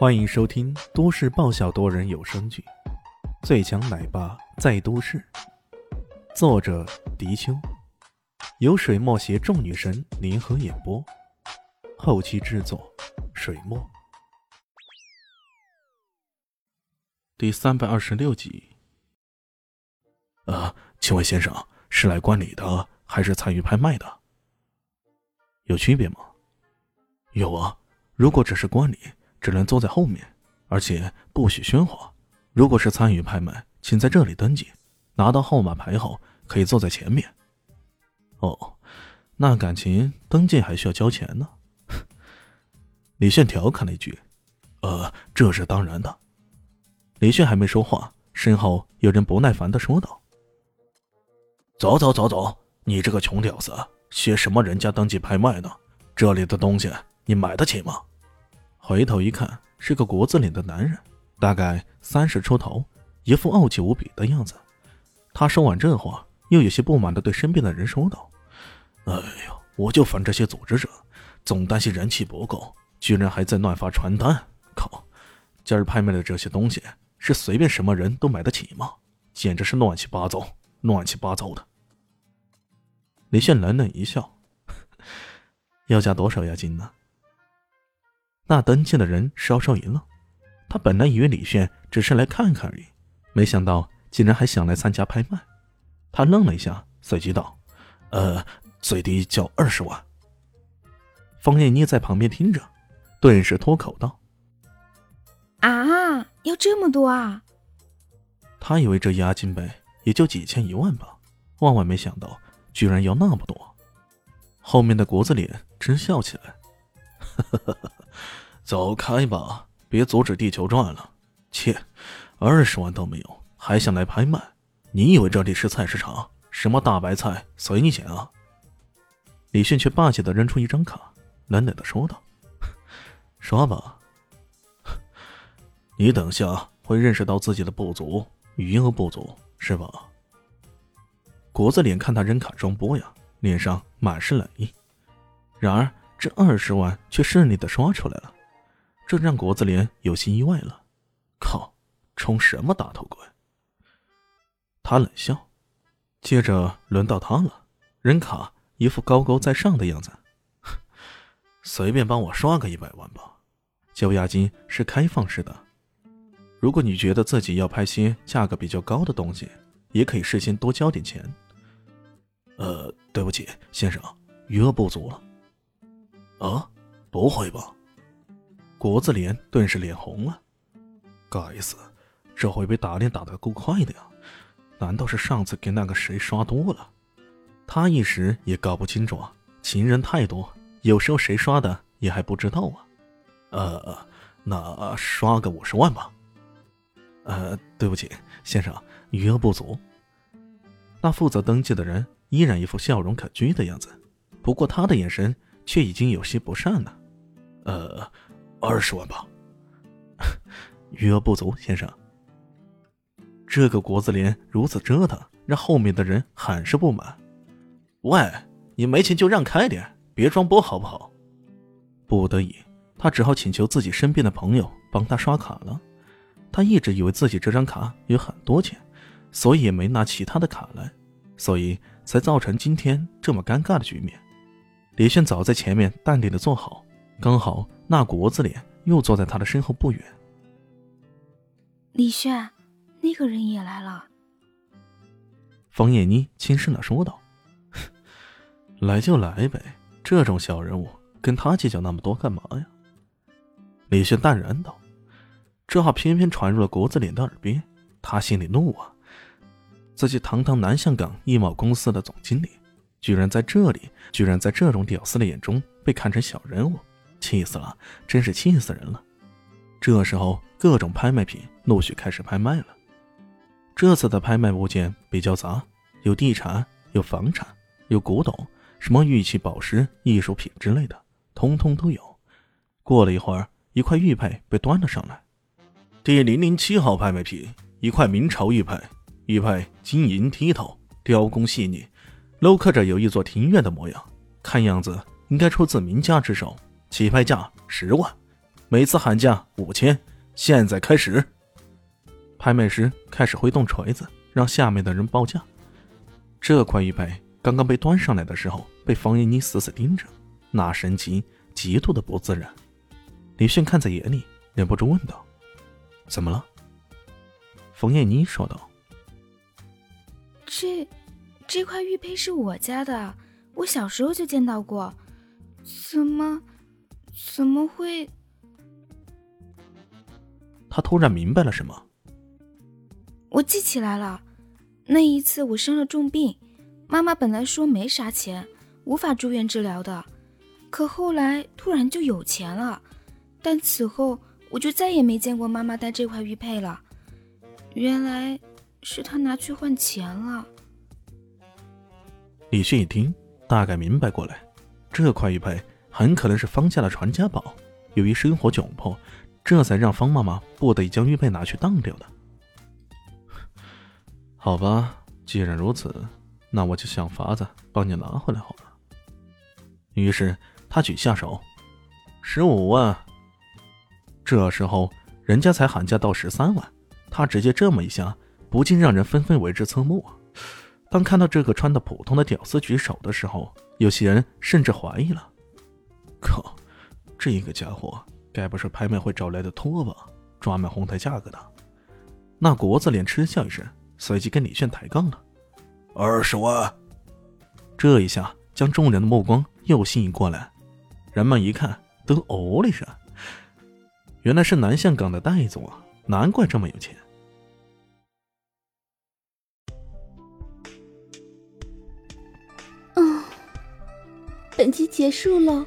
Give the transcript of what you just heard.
欢迎收听都市爆笑多人有声剧《最强奶爸在都市》，作者：迪秋，由水墨携众女神联合演播，后期制作：水墨。第三百二十六集。呃，请问先生是来观礼的，还是参与拍卖的？有区别吗？有啊，如果只是观礼。只能坐在后面，而且不许喧哗。如果是参与拍卖，请在这里登记，拿到号码牌后可以坐在前面。哦，那感情登记还需要交钱呢？李炫调侃了一句：“呃，这是当然的。”李炫还没说话，身后有人不耐烦的说道：“走走走走，你这个穷屌丝，学什么人家登记拍卖呢？这里的东西你买得起吗？”回头一看，是个国字脸的男人，大概三十出头，一副傲气无比的样子。他说完这话，又有些不满的对身边的人说道：“哎呦，我就烦这些组织者，总担心人气不够，居然还在乱发传单。靠，今儿拍卖的这些东西，是随便什么人都买得起吗？简直是乱七八糟，乱七八糟的。”李现冷冷一笑：“ 要加多少押金呢？”那登记的人稍稍一愣，他本来以为李炫只是来看看而已，没想到竟然还想来参加拍卖。他愣了一下，随即道：“呃，最低交二十万。”方艳妮在旁边听着，顿时脱口道：“啊，要这么多啊！”他以为这押金呗，也就几千一万吧，万万没想到居然要那么多。后面的国字脸直笑起来：“呵呵呵。”走开吧，别阻止地球转了。切，二十万都没有，还想来拍卖？你以为这里是菜市场？什么大白菜随你捡啊！李迅却霸气的扔出一张卡，冷冷的说道：“刷吧。你等下会认识到自己的不足，余额不足是吧？”国字脸看他扔卡装波呀，脸上满是冷意。然而这二十万却顺利的刷出来了。这让国子脸有些意外了，靠，充什么大头鬼？他冷笑，接着轮到他了，人卡，一副高高在上的样子。随便帮我刷个一百万吧，交押金是开放式的。如果你觉得自己要拍些价格比较高的东西，也可以事先多交点钱。呃，对不起，先生，余额不足了。啊，不会吧？国字脸顿时脸红了，该死，这回被打脸打得够快的呀！难道是上次给那个谁刷多了？他一时也搞不清楚啊，情人太多，有时候谁刷的也还不知道啊。呃，那刷个五十万吧。呃，对不起，先生，余额不足。那负责登记的人依然一副笑容可掬的样子，不过他的眼神却已经有些不善了。呃。二十万吧，余额不足，先生。这个国字脸如此折腾，让后面的人很是不满。喂，你没钱就让开点，别装波好不好？不得已，他只好请求自己身边的朋友帮他刷卡了。他一直以为自己这张卡有很多钱，所以也没拿其他的卡来，所以才造成今天这么尴尬的局面。李炫早在前面淡定的坐好，刚好。那国字脸又坐在他的身后不远。李炫，那个人也来了。方艳妮轻声的说道：“来就来呗，这种小人物跟他计较那么多干嘛呀？”李轩淡然道：“这话偏偏传入了国字脸的耳边，他心里怒啊！自己堂堂南向港易贸公司的总经理，居然在这里，居然在这种屌丝的眼中被看成小人物。”气死了，真是气死人了！这时候，各种拍卖品陆续开始拍卖了。这次的拍卖物件比较杂，有地产，有房产，有古董，什么玉器、宝石、艺术品之类的，通通都有。过了一会儿，一块玉佩被端了上来。第零零七号拍卖品，一块明朝玉佩，玉佩晶莹剔透，雕工细腻，镂刻着有一座庭院的模样，看样子应该出自名家之手。起拍价十万，每次喊价五千，现在开始。拍卖师开始挥动锤子，让下面的人报价。这块玉佩刚刚被端上来的时候，被方艳妮死死盯着，那神情极度的不自然。李迅看在眼里，忍不住问道：“怎么了？”冯艳妮说道：“这，这块玉佩是我家的，我小时候就见到过，怎么，怎么会？”他突然明白了什么。我记起来了，那一次我生了重病，妈妈本来说没啥钱，无法住院治疗的，可后来突然就有钱了，但此后我就再也没见过妈妈戴这块玉佩了。原来是她拿去换钱了。李迅一听，大概明白过来，这块玉佩很可能是方家的传家宝，由于生活窘迫，这才让方妈妈不得已将玉佩拿去当掉的。好吧，既然如此，那我就想法子帮你拿回来好了。于是他举下手，十五万。这时候人家才喊价到十三万，他直接这么一下，不禁让人纷纷为之侧目。当看到这个穿的普通的屌丝举手的时候，有些人甚至怀疑了：靠，这个家伙该不是拍卖会找来的托吧？专门哄抬价格的？那国子脸嗤笑一声。随即跟李炫抬杠了，二十万。这一下将众人的目光又吸引过来，人们一看都哦了一声，原来是南向港的戴总啊，难怪这么有钱。嗯，本集结束喽，